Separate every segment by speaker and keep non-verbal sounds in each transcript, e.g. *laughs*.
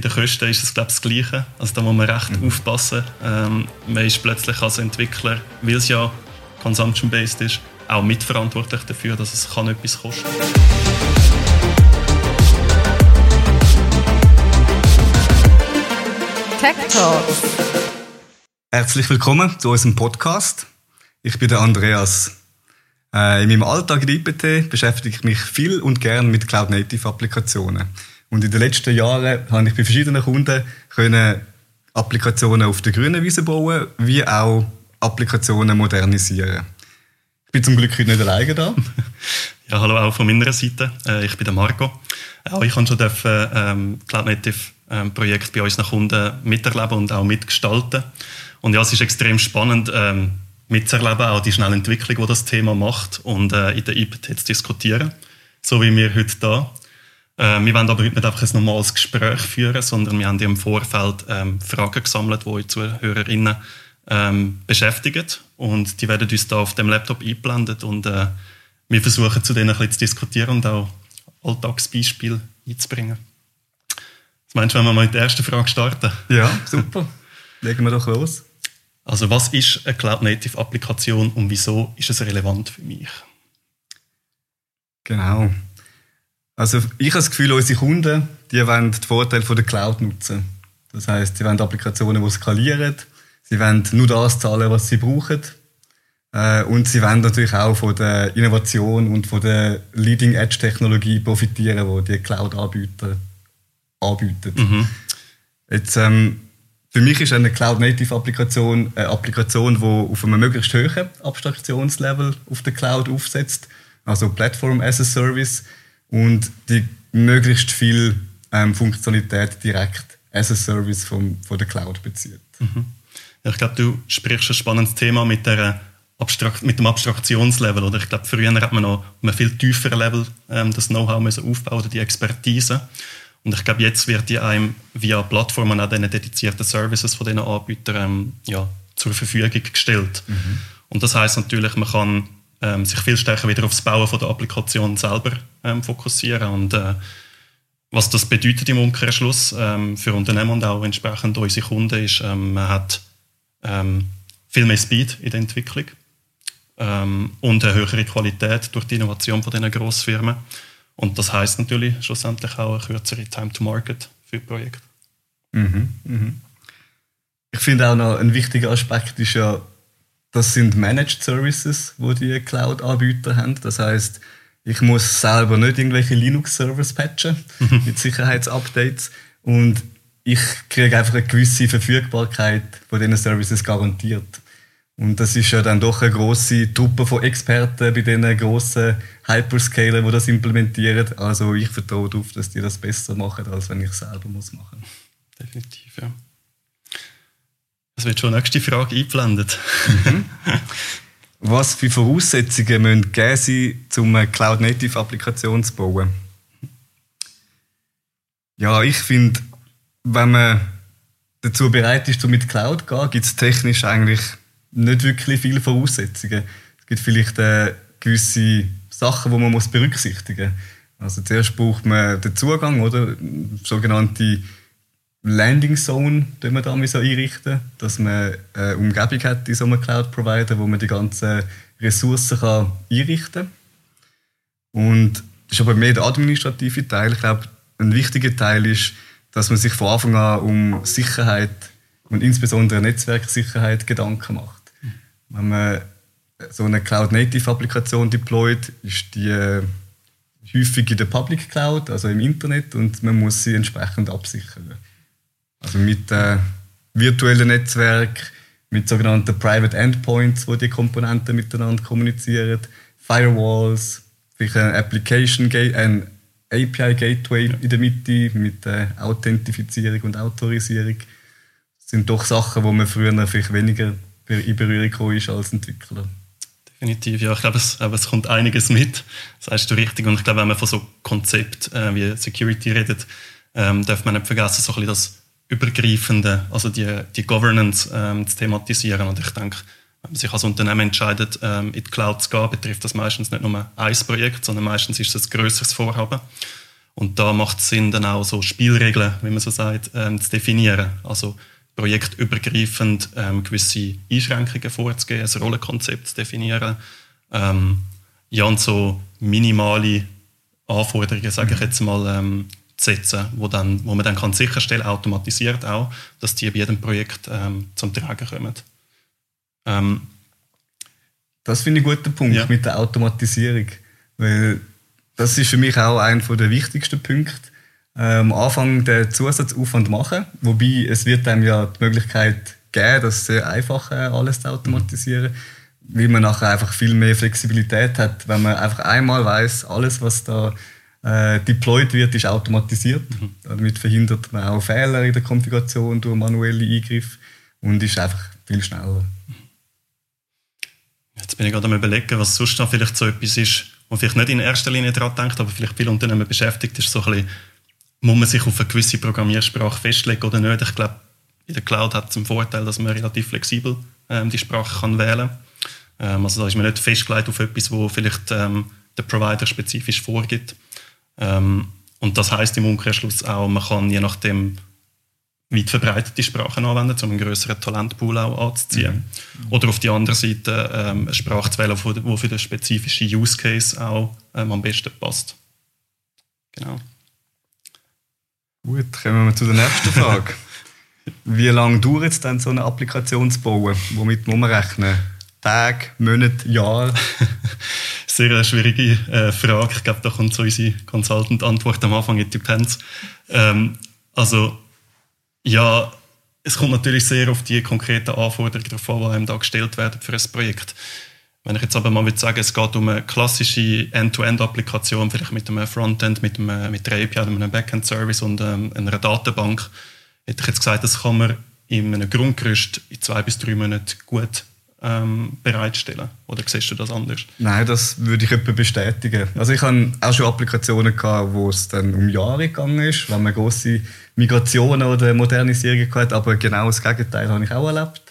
Speaker 1: Bei den Kosten ist es glaube ich, das Gleiche. Also da muss man recht mhm. aufpassen. Ähm, man ist plötzlich als Entwickler, weil es ja consumption-based ist, auch mitverantwortlich dafür, dass es kann etwas kosten
Speaker 2: Tech Talks.
Speaker 3: Herzlich willkommen zu unserem Podcast. Ich bin der Andreas. Äh, in meinem Alltag in IPT beschäftige ich mich viel und gern mit Cloud-Native-Applikationen. Und in den letzten Jahren habe ich bei verschiedenen Kunden können Applikationen auf der grünen Wiese bauen, wie auch Applikationen modernisieren. Ich bin zum Glück heute nicht alleine da. *laughs*
Speaker 1: Ja, hallo auch von meiner Seite. Äh, ich bin der Marco. Auch ich habe schon dürfen, ähm, Cloud Native ähm, Projekt bei unseren Kunden miterleben und auch mitgestalten. Und ja, es ist extrem spannend, ähm, mitzuerleben, auch die schnelle Entwicklung, die das Thema macht und äh, in der IPT zu diskutieren. So wie wir heute da. Äh, wir wollen aber heute nicht einfach ein normales Gespräch führen, sondern wir haben im Vorfeld ähm, Fragen gesammelt, die unsere Hörerinnen ähm, beschäftigen. Und die werden uns da auf dem Laptop eingeblendet und äh, wir versuchen zu denen ein bisschen zu diskutieren und auch Alltagsbeispiele einzubringen. Was meinst du, wenn wir mal mit der ersten Frage starten?
Speaker 3: Ja, *laughs* super. Legen wir doch los.
Speaker 1: Also was ist eine Cloud-Native-Applikation und wieso ist es relevant für mich?
Speaker 3: Genau. Also ich habe das Gefühl, unsere Kunden, die wollen den Vorteil von der Cloud nutzen. Das heißt, sie wollen Applikationen, die skalieren. Sie wollen nur das zahlen, was sie brauchen. Äh, und sie wollen natürlich auch von der Innovation und von der Leading-Edge-Technologie profitieren, die die Cloud-Anbieter anbieten. Mhm. Jetzt, ähm, für mich ist eine Cloud-Native-Applikation eine Applikation, die auf einem möglichst hohen Abstraktionslevel auf der Cloud aufsetzt, also Platform as a Service und die möglichst viel ähm, Funktionalität direkt as a Service vom, von der Cloud bezieht. Mhm.
Speaker 1: Ja, ich glaube, du sprichst ein spannendes Thema mit, der Abstrakt, mit dem Abstraktionslevel. Oder? Ich glaube, früher hat man noch auf einem viel tieferen Level ähm, das Know-how aufbauen oder die Expertise. Und ich glaube, jetzt wird die einem via Plattformen auch diesen dedizierten Services von diesen Anbietern ähm, ja, zur Verfügung gestellt. Mhm. Und das heißt natürlich, man kann ähm, sich viel stärker wieder aufs Bauen von der Applikation selber ähm, fokussieren. Und äh, was das bedeutet im Umkehrschluss ähm, für Unternehmen und auch entsprechend unsere Kunden ist, ähm, man hat ähm, viel mehr Speed in der Entwicklung ähm, und eine höhere Qualität durch die Innovation von diesen Grossfirmen. Und das heißt natürlich schlussendlich auch eine kürzere Time to Market für Projekte.
Speaker 3: Mhm, mhm. Ich finde auch noch ein wichtiger Aspekt ist ja das sind Managed Services, wo die Cloud-Anbieter haben. Das heißt, ich muss selber nicht irgendwelche Linux-Servers patchen mhm. mit Sicherheitsupdates und ich kriege einfach eine gewisse Verfügbarkeit von diesen Services garantiert. Und das ist ja dann doch eine große Truppe von Experten bei diesen grossen Hyperscalern, die das implementieren. Also ich vertraue darauf, dass die das besser machen, als wenn ich es selber machen muss.
Speaker 1: Definitiv, ja. Es wird schon die nächste Frage eingeblendet.
Speaker 3: Mhm. *laughs* Was für Voraussetzungen müssen gegeben sein, um eine Cloud-Native-Applikation zu bauen? Ja, ich finde, wenn man dazu bereit ist, mit Cloud zu gehen, gibt es technisch eigentlich nicht wirklich viele Voraussetzungen. Es gibt vielleicht äh, gewisse Sachen, die man berücksichtigen muss. Also zuerst braucht man den Zugang, oder? Sogenannte Landing Zone die wir da einrichten, dass man eine Umgebung hat in so einem Cloud-Provider, wo man die ganzen Ressourcen kann einrichten kann. Und das ist aber mehr der administrative Teil. Ich glaube, ein wichtiger Teil ist, dass man sich von Anfang an um Sicherheit und insbesondere Netzwerksicherheit Gedanken macht. Wenn man so eine Cloud-Native-Applikation deployt, ist die äh, häufig in der Public Cloud, also im Internet, und man muss sie entsprechend absichern. Also mit äh, virtuellen Netzwerken, mit sogenannten Private Endpoints, wo die Komponenten miteinander kommunizieren, Firewalls, vielleicht ein Application Gate, ein API Gateway in der Mitte mit äh, Authentifizierung und Autorisierung. Das sind doch Sachen, wo man früher vielleicht weniger in Berührung ist als Entwickler.
Speaker 1: Definitiv, ja. Ich glaube, es, es kommt einiges mit. Das heißt du richtig. Und ich glaube, wenn man von so Konzept äh, wie Security redet, ähm, darf man nicht vergessen, so ein bisschen das übergreifende, also die, die Governance ähm, zu thematisieren. Und ich denke, wenn man sich als Unternehmen entscheidet, ähm, in die Cloud zu gehen, betrifft das meistens nicht nur ein Projekt, sondern meistens ist es ein größeres Vorhaben. Und da macht es Sinn, dann auch so Spielregeln, wie man so sagt, ähm, zu definieren. Also projektübergreifend ähm, gewisse Einschränkungen vorzugeben, ein Rollenkonzept zu definieren. Ähm, ja, und so minimale Anforderungen, sage ich mhm. jetzt mal, ähm, setzen, wo, dann, wo man dann kann sicherstellen automatisiert auch, dass die bei jedem Projekt ähm, zum Tragen kommen. Ähm,
Speaker 3: das finde ich einen guten Punkt ja. mit der Automatisierung. Weil das ist für mich auch einer der wichtigsten Punkte. Am Anfang den Zusatzaufwand machen, wobei es wird einem ja die Möglichkeit geben, das sehr einfach äh, alles zu automatisieren, weil man nachher einfach viel mehr Flexibilität hat, wenn man einfach einmal weiß, alles was da äh, deployed wird, ist automatisiert. Mhm. Damit verhindert man auch Fehler in der Konfiguration durch manuelle Eingriffe und ist einfach viel schneller.
Speaker 1: Jetzt bin ich gerade am überlegen, was sonst noch vielleicht so etwas ist, wo vielleicht nicht in erster Linie daran denkt, aber vielleicht viele Unternehmen beschäftigt, ist so ein bisschen, muss man sich auf eine gewisse Programmiersprache festlegen oder nicht. Ich glaube, in der Cloud hat es den Vorteil, dass man relativ flexibel ähm, die Sprache kann wählen kann. Ähm, also da ist man nicht festgelegt auf etwas, wo vielleicht ähm, der Provider spezifisch vorgibt. Ähm, und das heißt im Umkehrschluss auch, man kann je nachdem weit verbreitete Sprachen anwenden, um einen größeren Talentpool auch anzuziehen. Mhm. Oder auf die andere Seite ähm, eine Sprache zu wählen, die für den spezifischen Use Case auch ähm, am besten passt. Genau.
Speaker 3: Gut, kommen wir zu der nächsten *laughs* Frage. Wie lange dauert es denn, so eine Applikation zu bauen? Womit muss man rechnen? Tage, Monate, Jahre? *laughs*
Speaker 1: Sehr schwierige äh, Frage. Ich glaube, da kommt so unsere Consultant-Antwort am Anfang, it depends. Ähm, also, ja, es kommt natürlich sehr auf die konkreten Anforderungen drauf an, die einem da gestellt werden für ein Projekt. Wenn ich jetzt aber mal würde sagen, es geht um eine klassische End-to-End-Applikation, vielleicht mit einem Frontend, mit, einem, mit einer API, einem Backend-Service und ähm, einer Datenbank, hätte ich jetzt gesagt, das kann man in einem Grundgerüst in zwei bis drei Monaten gut ähm, bereitstellen? Oder siehst du das anders?
Speaker 3: Nein, das würde ich etwa bestätigen. Also ich habe auch schon Applikationen gehabt, wo es dann um Jahre gegangen ist, wenn man große Migrationen oder Modernisierungen hat, aber genau das Gegenteil habe ich auch erlebt.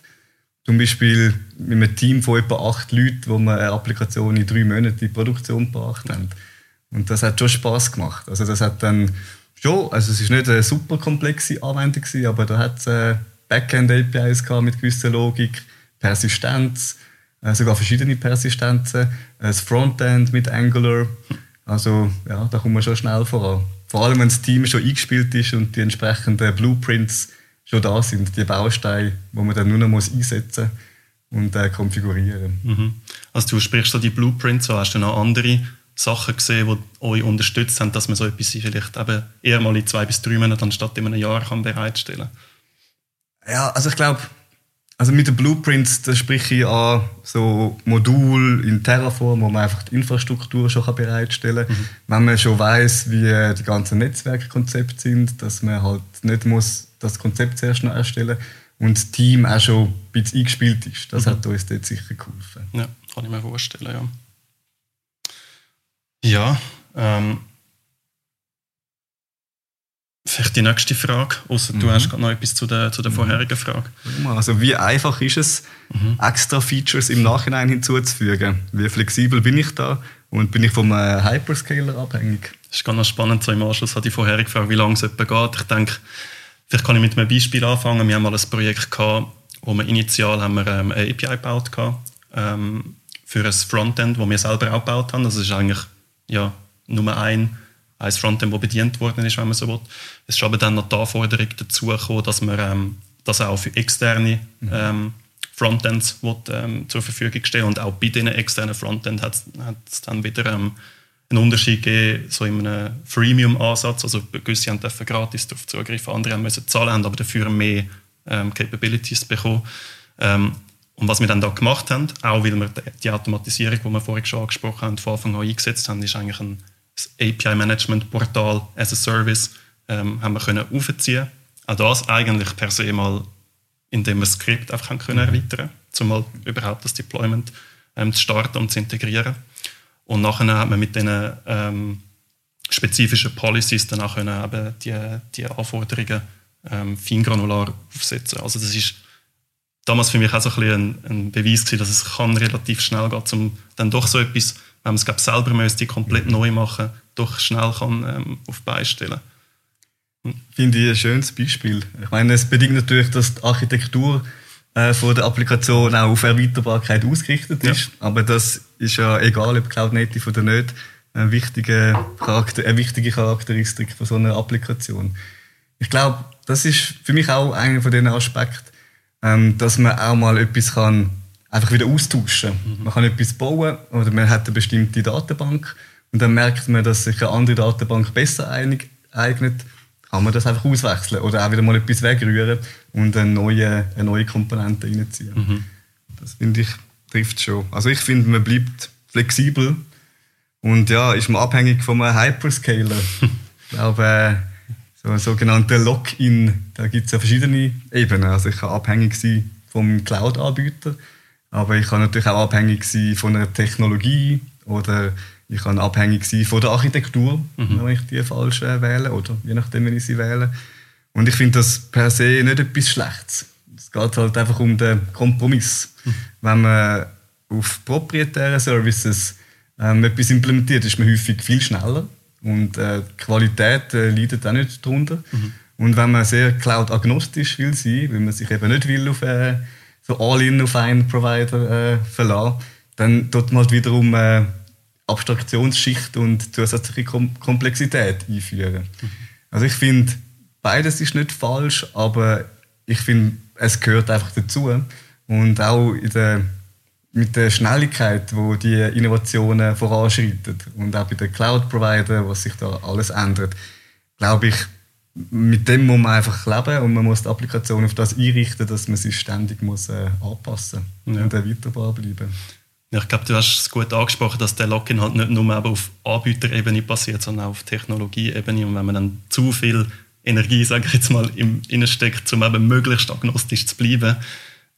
Speaker 3: Zum Beispiel mit einem Team von etwa acht Leuten, wo wir eine Applikation in drei Monaten in Produktion gebracht haben. Und das hat schon Spaß gemacht. Also das hat dann schon, also es ist nicht eine super komplexe Anwendung aber da hat es äh, Backend-APIs mit gewisser Logik Persistenz, äh, sogar verschiedene Persistenzen, das Frontend mit Angular. Also ja, da kommt man schon schnell voran. Vor allem, wenn das Team schon eingespielt ist und die entsprechenden Blueprints schon da sind, die Bausteine, die man dann nur noch muss einsetzen und äh, konfigurieren.
Speaker 1: Mhm. Also du sprichst so die Blueprints, so hast du noch andere Sachen gesehen, die euch unterstützt haben, dass man so etwas vielleicht eben eher mal in zwei bis drei Monaten anstatt in einem Jahr kann bereitstellen
Speaker 3: Ja, also ich glaube, also mit den Blueprints, da spreche ich an so Modul in Terraform, wo man einfach die Infrastruktur schon bereitstellen kann. Mhm. Wenn man schon weiß, wie die ganzen Netzwerkkonzepte sind, dass man halt nicht muss das Konzept zuerst noch erstellen und das Team auch schon ein bisschen eingespielt ist. Das mhm. hat uns dort sicher geholfen.
Speaker 1: Ja, kann ich mir vorstellen, ja. Ja, ähm, Vielleicht die nächste Frage, außer mhm. du hast noch etwas zu der, zu der mhm. vorherigen Frage.
Speaker 3: Also wie einfach ist es, mhm. extra Features im Nachhinein hinzuzufügen? Wie flexibel bin ich da und bin ich vom äh, Hyperscaler abhängig?
Speaker 1: Das ist ganz spannend, so im Anschluss an die vorherige Frage, wie lange es etwa geht. Ich denke, vielleicht kann ich mit einem Beispiel anfangen. Wir haben mal ein Projekt gehabt, wo wir initial haben wir, ähm, eine API gebaut haben, ähm, für ein Frontend, das wir selber auch gebaut haben. Das ist eigentlich ja, nur ein ein Frontend, das bedient worden ist, wenn man so will. Es ist aber dann noch die Anforderung dazu gekommen, dass man ähm, das auch für externe mhm. ähm, Frontends will, ähm, zur Verfügung stellen und auch bei diesen externen Frontends hat es dann wieder ähm, einen Unterschied gegeben, so in einem Freemium-Ansatz, also gewisse haben dürfen gratis darauf zugreifen, andere haben müssen zahlen, haben aber dafür mehr ähm, Capabilities bekommen. Ähm, und was wir dann da gemacht haben, auch weil wir die Automatisierung, die wir vorhin schon angesprochen haben, von Anfang an eingesetzt haben, ist eigentlich ein das API-Management-Portal as a Service ähm, haben wir können aufziehen. Auch das eigentlich per se mal, indem wir das Skript einfach haben können mhm. erweitern, um mal überhaupt das Deployment ähm, zu starten und zu integrieren. Und nachher hat man mit diesen ähm, spezifischen Policies dann auch können eben die, die Anforderungen ähm, feingranular aufsetzen. Also das ist damals für mich auch so ein, ein, ein Beweis gewesen, dass es kann relativ schnell geht, um dann doch so etwas wenn man es glaub, selber müsste, komplett mhm. neu machen, doch schnell kann ähm, auf beistellen.
Speaker 3: Hm. Finde ich ein schönes Beispiel. Ich meine, es bedingt natürlich, dass die Architektur äh, von der Applikation auch auf Erweiterbarkeit ausgerichtet ist. Ja. Aber das ist ja egal, ob Cloud Native oder nicht, eine wichtige, Charakter eine wichtige Charakteristik von so einer Applikation. Ich glaube, das ist für mich auch einer von den Aspekten, ähm, dass man auch mal etwas kann einfach wieder austauschen. Mhm. Man kann etwas bauen oder man hat eine bestimmte Datenbank und dann merkt man, dass sich eine andere Datenbank besser eignet, kann man das einfach auswechseln oder auch wieder mal etwas wegrühren und eine neue, eine neue Komponente reinziehen. Mhm. Das finde ich, trifft schon. Also ich finde, man bleibt flexibel und ja, ist man abhängig von einem Hyperscaler. *laughs* ich glaube, äh, so ein sogenannter Lock-in, da gibt es ja verschiedene Ebenen. Also ich kann abhängig sein vom Cloud-Anbieter, aber ich kann natürlich auch abhängig sein von einer Technologie oder ich kann abhängig sein von der Architektur, mhm. wenn ich die falsch äh, wähle oder je nachdem, wenn ich sie wähle. Und ich finde das per se nicht etwas Schlechtes. Es geht halt einfach um den Kompromiss. Mhm. Wenn man auf proprietären Services ähm, etwas implementiert, ist man häufig viel schneller und äh, die Qualität äh, leidet auch nicht darunter. Mhm. Und wenn man sehr cloud-agnostisch will sein, weil man sich eben nicht will auf äh, so all-in auf einen Provider äh, verlassen, dann tut man halt wiederum äh, Abstraktionsschicht und zusätzliche Kom Komplexität einführen. Mhm. Also ich finde, beides ist nicht falsch, aber ich finde, es gehört einfach dazu. Und auch der, mit der Schnelligkeit, wo die Innovationen voranschreiten und auch bei den Cloud-Providern, was sich da alles ändert, glaube ich, mit dem muss man einfach leben und man muss die Applikation auf das einrichten, dass man sich ständig muss, äh, anpassen muss ja. und erweiterbar bleiben.
Speaker 1: Ich glaube, du hast es gut angesprochen, dass der Login halt nicht nur auf Anbieterebene passiert, sondern auch auf Technologieebene. Und wenn man dann zu viel Energie, sage ich jetzt mal, im steckt, um eben möglichst agnostisch zu bleiben,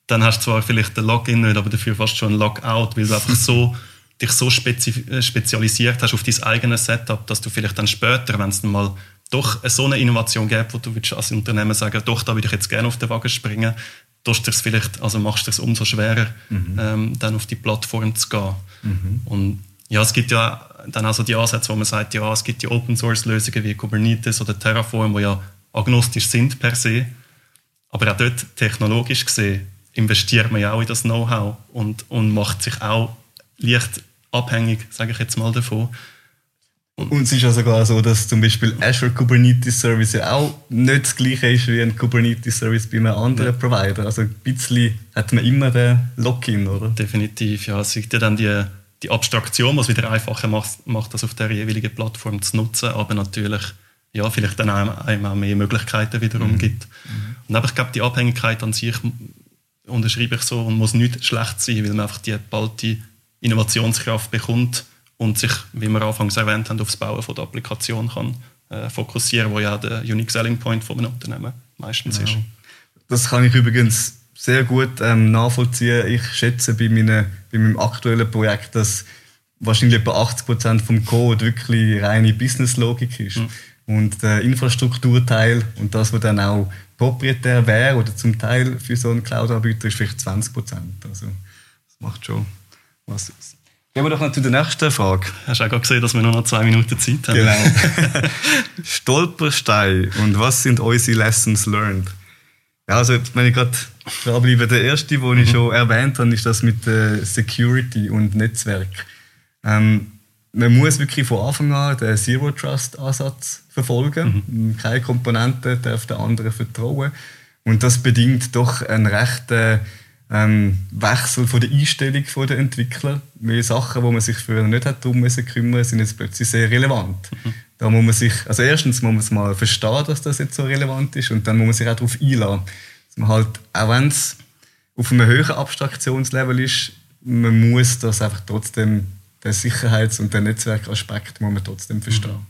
Speaker 1: dann hast du zwar vielleicht den Login nicht, aber dafür fast schon ein Logout, weil du einfach so *laughs* dich so äh, spezialisiert hast auf dein eigenes Setup, dass du vielleicht dann später, wenn es mal doch so eine Innovation gibt, wo du als Unternehmen sagen doch, da würde ich jetzt gerne auf den Wagen springen, tust du es vielleicht, also machst du es umso schwerer, mhm. ähm, dann auf die Plattform zu gehen. Mhm. Und ja, es gibt ja dann also die Ansätze, wo man sagt, ja, es gibt die Open-Source-Lösungen wie Kubernetes oder Terraform, die ja agnostisch sind per se, aber auch dort technologisch gesehen investiert man ja auch in das Know-how und, und macht sich auch leicht abhängig, sage ich jetzt mal, davon.
Speaker 3: Und es ist ja sogar so, dass zum Beispiel Azure Kubernetes Service ja auch nicht das gleiche ist wie ein Kubernetes Service bei einem anderen ja. Provider. Also ein bisschen hat man immer den Lock-in, oder?
Speaker 1: Definitiv, ja. Es gibt ja dann die, die Abstraktion, was wieder einfacher macht, macht, das auf der jeweiligen Plattform zu nutzen, aber natürlich ja, vielleicht dann einem auch mehr Möglichkeiten wiederum mhm. gibt. Und aber ich glaube, die Abhängigkeit an sich unterschreibe ich so und muss nicht schlecht sein, weil man einfach die balte Innovationskraft bekommt und sich, wie wir anfangs erwähnt haben, auf das Bauen von der Applikation kann äh, fokussieren, wo ja der Unique Selling Point von einem Unternehmen meistens ja. ist.
Speaker 3: Das kann ich übrigens sehr gut ähm, nachvollziehen. Ich schätze bei, meine, bei meinem aktuellen Projekt, dass wahrscheinlich etwa 80 Prozent vom Code wirklich reine Businesslogik ist. Mhm. Und der Infrastrukturteil und das, was dann auch proprietär wäre oder zum Teil für so einen Cloud-Anbieter, ist vielleicht 20 Prozent. Also das macht schon was aus. Gehen wir doch noch zu der nächsten Frage.
Speaker 1: Hast du auch gesehen, dass wir nur noch zwei Minuten Zeit haben?
Speaker 3: Genau. *laughs* Stolperstein und was sind unsere Lessons learned? Ja, also wenn ich gerade dranbleibe, der erste, den ich mhm. schon erwähnt habe, ist das mit der Security und Netzwerk. Ähm, man muss wirklich von Anfang an den Zero Trust Ansatz verfolgen. Mhm. Keine Komponente darf der anderen vertrauen. Und das bedingt doch einen rechten ähm, Wechsel von der Einstellung der Entwickler. Weil Sachen, wo man sich früher nicht hat darum kümmern, sind jetzt plötzlich sehr relevant. Mhm. Da muss man sich, also erstens muss man es mal verstehen, dass das jetzt so relevant ist, und dann muss man sich auch darauf einladen. Dass man halt, auch wenn es auf einem höheren Abstraktionslevel ist, man muss das einfach trotzdem, den Sicherheits- und den Netzwerkaspekt muss man trotzdem verstehen.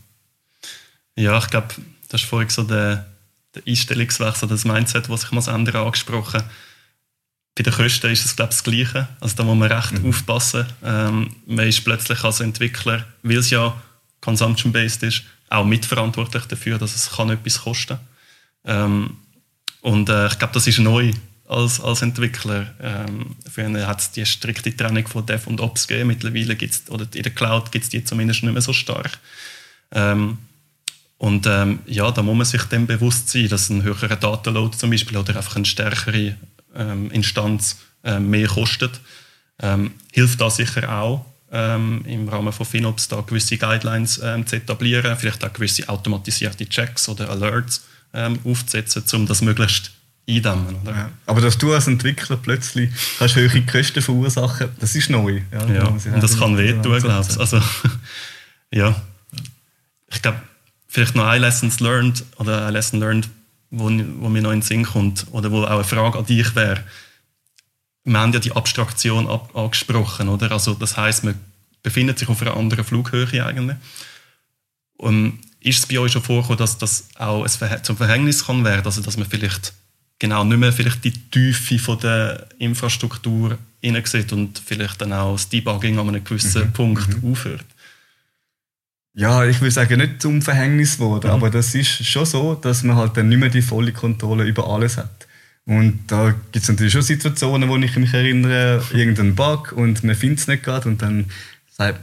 Speaker 1: Ja, ich glaube, das ist vorhin so der, der Einstellungswechsel, das Mindset, das sich ändern muss, angesprochen bei den Kosten ist es glaube ich, das Gleiche. Also da muss man recht mhm. aufpassen. Ähm, man ist plötzlich als Entwickler, weil es ja consumption-based ist, auch mitverantwortlich dafür, dass es kann etwas kosten kann. Ähm, und äh, ich glaube, das ist neu. als, als Entwickler. Ähm, früher hat es die strikte Trennung von Dev und Ops gegeben. Mittlerweile gibt es, oder in der Cloud gibt es die zumindest nicht mehr so stark. Ähm, und ähm, ja, da muss man sich dem bewusst sein, dass ein höherer Datenload zum Beispiel oder einfach eine stärkere ähm, Instanz ähm, mehr kostet. Ähm, hilft da sicher auch ähm, im Rahmen von FinOps da gewisse Guidelines ähm, zu etablieren, vielleicht auch gewisse automatisierte Checks oder Alerts ähm, aufzusetzen, um das möglichst eindämmen.
Speaker 3: Ja. Aber dass du als Entwickler plötzlich kannst höhere Kosten verursachen, das ist neu.
Speaker 1: Ja, ja. und das kann wehtun, glaube ich. Also, *laughs* ja, ich glaube, vielleicht noch ein Lessons learned oder ein Lesson learned, wo, wo mir noch in den Sinn kommt oder wo auch eine Frage an dich wäre. Wir haben ja die Abstraktion ab, angesprochen, oder? Also das heißt, man befindet sich auf einer anderen Flughöhe eigentlich. Und ist es bei euch schon vorgekommen, dass das auch ein zum Verhängnis kann werden, also dass man vielleicht genau nicht mehr vielleicht die Tiefe von der Infrastruktur sieht und vielleicht dann auch das Debugging an einem gewissen mhm. Punkt mhm. aufhört?
Speaker 3: Ja, ich würde sagen, nicht zum Verhängnis geworden, mhm. aber das ist schon so, dass man halt dann nicht mehr die volle Kontrolle über alles hat. Und da gibt es natürlich schon Situationen, wo ich mich erinnere, irgendein Bug und man findet es nicht gerade und dann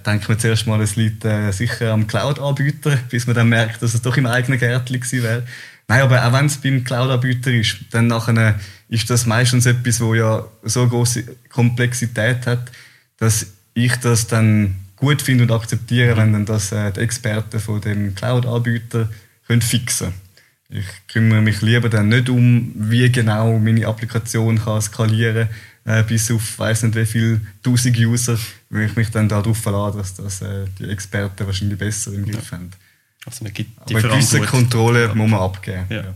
Speaker 3: denkt man zuerst mal, es liegt äh, sicher am Cloud-Anbieter, *laughs* bis man dann merkt, dass es doch im eigenen Gärtchen gewesen wäre. Nein, aber auch wenn es beim Cloud-Anbieter ist, dann nachher ist das meistens etwas, wo ja so große Komplexität hat, dass ich das dann gut finde und akzeptiere, mhm. wenn dann das äh, die Experten von dem Cloud-Anbieter können fixen Ich kümmere mich lieber dann nicht um, wie genau meine Applikation kann skalieren äh, bis auf weiß nicht wie viele tausend User, weil ich mich dann darauf verlasse, dass das äh, die Experten wahrscheinlich besser im Griff ja. haben.
Speaker 1: Also man gibt
Speaker 3: die Aber gewisse Kontrolle ja. muss man abgeben.
Speaker 1: Ja. ja.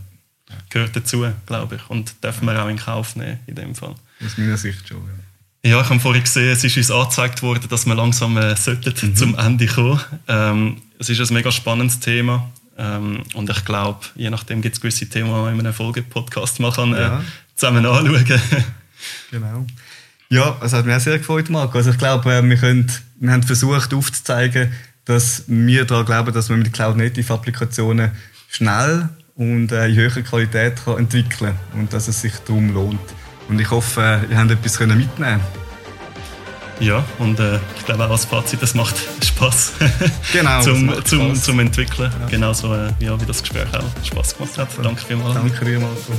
Speaker 1: Gehört dazu, glaube ich, und dürfen wir auch in Kauf nehmen in dem Fall.
Speaker 3: Aus meiner Sicht schon, ja.
Speaker 1: Ja, ich habe vorhin gesehen, es ist uns angezeigt worden, dass wir langsam äh, sollten mhm. zum Ende kommen. Ähm, es ist ein mega spannendes Thema. Ähm, und ich glaube, je nachdem gibt es gewisse Themen, die man in einem Folge-Podcast mal kann, äh, ja. zusammen anschauen *laughs*
Speaker 3: Genau. Ja, es hat mir auch sehr gefreut, Marco. Also ich glaube, äh, wir, können, wir haben versucht aufzuzeigen, dass wir daran glauben, dass man mit Cloud-Native-Applikationen schnell und äh, in höherer Qualität kann entwickeln kann und dass es sich darum lohnt. Und ich hoffe, ihr habt etwas mitnehmen
Speaker 1: ja, und äh, ich glaube auch als Fazit, das macht *laughs* Spaß *laughs*
Speaker 3: genau,
Speaker 1: zum, zum, Spaß. zum Entwickeln. Ja. Genauso äh, ja, wie das Gespräch auch Spaß gemacht hat. Danke vielmals.
Speaker 3: Danke dir, Marco.